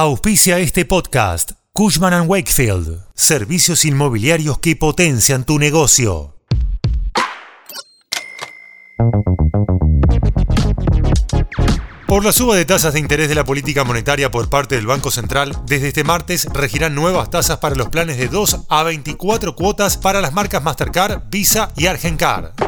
Auspicia este podcast Cushman ⁇ Wakefield, servicios inmobiliarios que potencian tu negocio. Por la suba de tasas de interés de la política monetaria por parte del Banco Central, desde este martes regirán nuevas tasas para los planes de 2 a 24 cuotas para las marcas Mastercard, Visa y Argencard.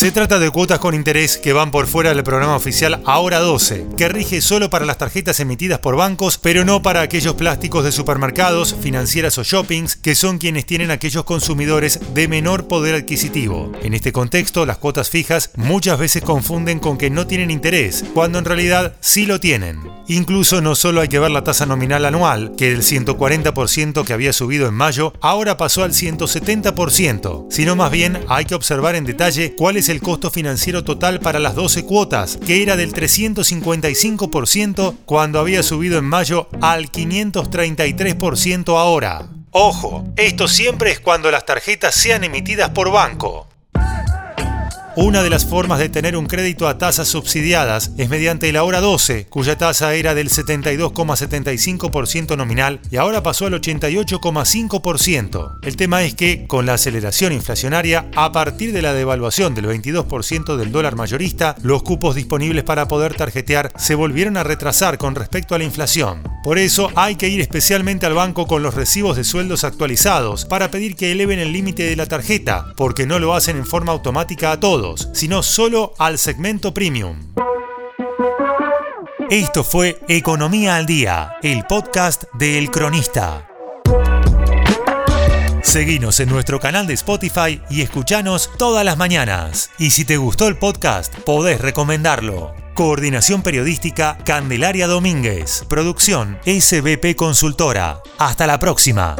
Se trata de cuotas con interés que van por fuera del programa oficial Ahora 12, que rige solo para las tarjetas emitidas por bancos, pero no para aquellos plásticos de supermercados, financieras o shoppings, que son quienes tienen aquellos consumidores de menor poder adquisitivo. En este contexto, las cuotas fijas muchas veces confunden con que no tienen interés, cuando en realidad sí lo tienen. Incluso no solo hay que ver la tasa nominal anual, que del 140% que había subido en mayo, ahora pasó al 170%, sino más bien hay que observar en detalle cuál es el costo financiero total para las 12 cuotas, que era del 355% cuando había subido en mayo al 533% ahora. Ojo, esto siempre es cuando las tarjetas sean emitidas por banco. Una de las formas de tener un crédito a tasas subsidiadas es mediante la hora 12, cuya tasa era del 72,75% nominal y ahora pasó al 88,5%. El tema es que, con la aceleración inflacionaria, a partir de la devaluación del 22% del dólar mayorista, los cupos disponibles para poder tarjetear se volvieron a retrasar con respecto a la inflación. Por eso hay que ir especialmente al banco con los recibos de sueldos actualizados para pedir que eleven el límite de la tarjeta, porque no lo hacen en forma automática a sino solo al segmento premium. Esto fue Economía al Día, el podcast de El Cronista. Seguinos en nuestro canal de Spotify y escuchanos todas las mañanas. Y si te gustó el podcast, podés recomendarlo. Coordinación Periodística Candelaria Domínguez. Producción SBP Consultora. Hasta la próxima.